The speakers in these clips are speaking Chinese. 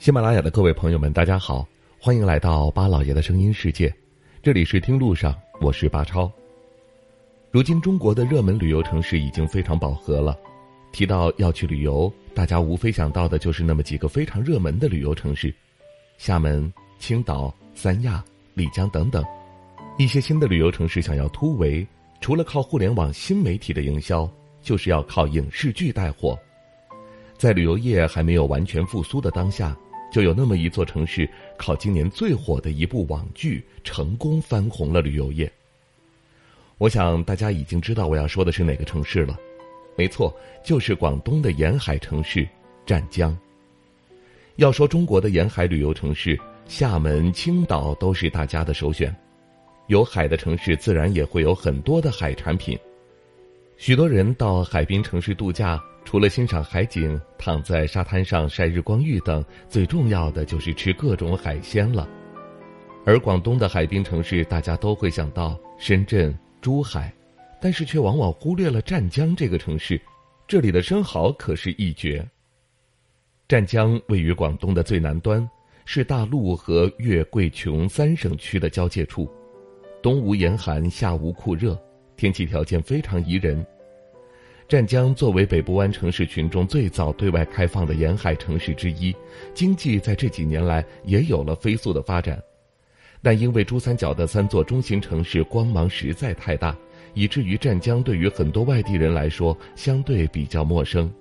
喜马拉雅的各位朋友们，大家好，欢迎来到巴老爷的声音世界，这里是听路上，我是巴超。如今中国的热门旅游城市已经非常饱和了，提到要去旅游，大家无非想到的就是那么几个非常热门的旅游城市：厦门、青岛、三亚、丽江等等。一些新的旅游城市想要突围，除了靠互联网新媒体的营销，就是要靠影视剧带货。在旅游业还没有完全复苏的当下。就有那么一座城市，靠今年最火的一部网剧，成功翻红了旅游业。我想大家已经知道我要说的是哪个城市了，没错，就是广东的沿海城市湛江。要说中国的沿海旅游城市，厦门、青岛都是大家的首选。有海的城市，自然也会有很多的海产品。许多人到海滨城市度假。除了欣赏海景、躺在沙滩上晒日光浴等，最重要的就是吃各种海鲜了。而广东的海滨城市，大家都会想到深圳、珠海，但是却往往忽略了湛江这个城市。这里的生蚝可是一绝。湛江位于广东的最南端，是大陆和粤桂琼三省区的交界处，冬无严寒，夏无酷热，天气条件非常宜人。湛江作为北部湾城市群中最早对外开放的沿海城市之一，经济在这几年来也有了飞速的发展，但因为珠三角的三座中心城市光芒实在太大，以至于湛江对于很多外地人来说相对比较陌生。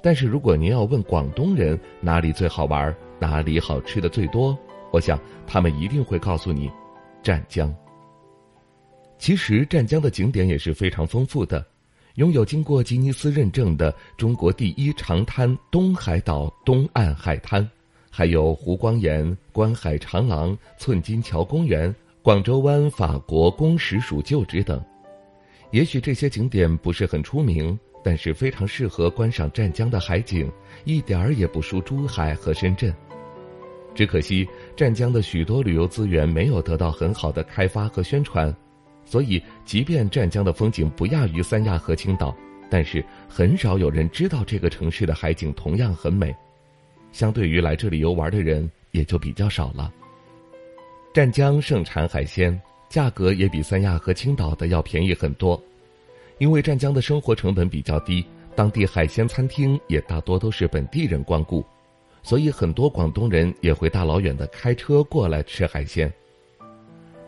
但是如果您要问广东人哪里最好玩，哪里好吃的最多，我想他们一定会告诉你，湛江。其实湛江的景点也是非常丰富的。拥有经过吉尼斯认证的中国第一长滩东海岛东岸海滩，还有湖光岩、观海长廊、寸金桥公园、广州湾法国公使署旧址等。也许这些景点不是很出名，但是非常适合观赏湛江的海景，一点儿也不输珠海和深圳。只可惜湛江的许多旅游资源没有得到很好的开发和宣传。所以，即便湛江的风景不亚于三亚和青岛，但是很少有人知道这个城市的海景同样很美。相对于来这里游玩的人，也就比较少了。湛江盛产海鲜，价格也比三亚和青岛的要便宜很多。因为湛江的生活成本比较低，当地海鲜餐厅也大多都是本地人光顾，所以很多广东人也会大老远的开车过来吃海鲜。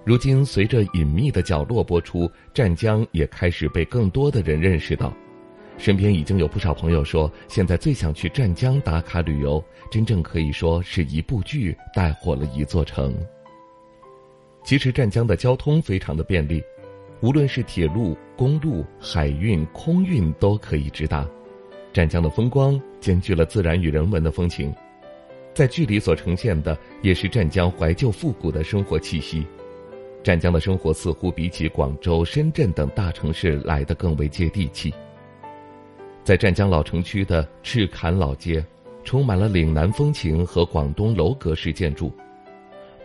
如今，随着《隐秘的角落》播出，湛江也开始被更多的人认识到。身边已经有不少朋友说，现在最想去湛江打卡旅游，真正可以说是一部剧带火了一座城。其实，湛江的交通非常的便利，无论是铁路、公路、海运、空运都可以直达。湛江的风光兼具了自然与人文的风情，在剧里所呈现的也是湛江怀旧复古的生活气息。湛江的生活似乎比起广州、深圳等大城市来的更为接地气。在湛江老城区的赤坎老街，充满了岭南风情和广东楼阁式建筑，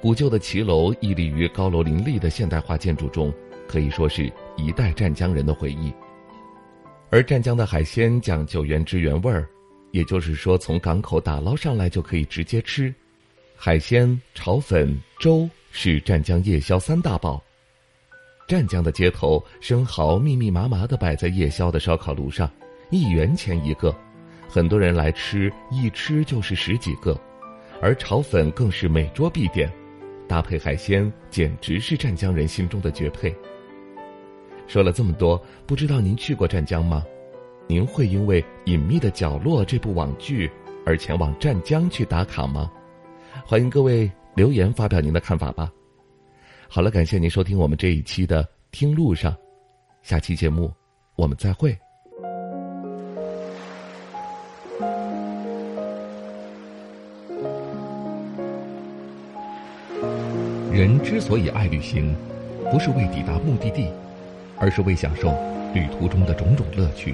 古旧的骑楼屹立于高楼林立的现代化建筑中，可以说是一代湛江人的回忆。而湛江的海鲜讲究原汁原味儿，也就是说从港口打捞上来就可以直接吃，海鲜、炒粉、粥。是湛江夜宵三大宝。湛江的街头，生蚝密密麻麻的摆在夜宵的烧烤炉上，一元钱一个，很多人来吃，一吃就是十几个。而炒粉更是每桌必点，搭配海鲜，简直是湛江人心中的绝配。说了这么多，不知道您去过湛江吗？您会因为《隐秘的角落》这部网剧而前往湛江去打卡吗？欢迎各位。留言发表您的看法吧。好了，感谢您收听我们这一期的《听路上》，下期节目我们再会。人之所以爱旅行，不是为抵达目的地，而是为享受旅途中的种种乐趣。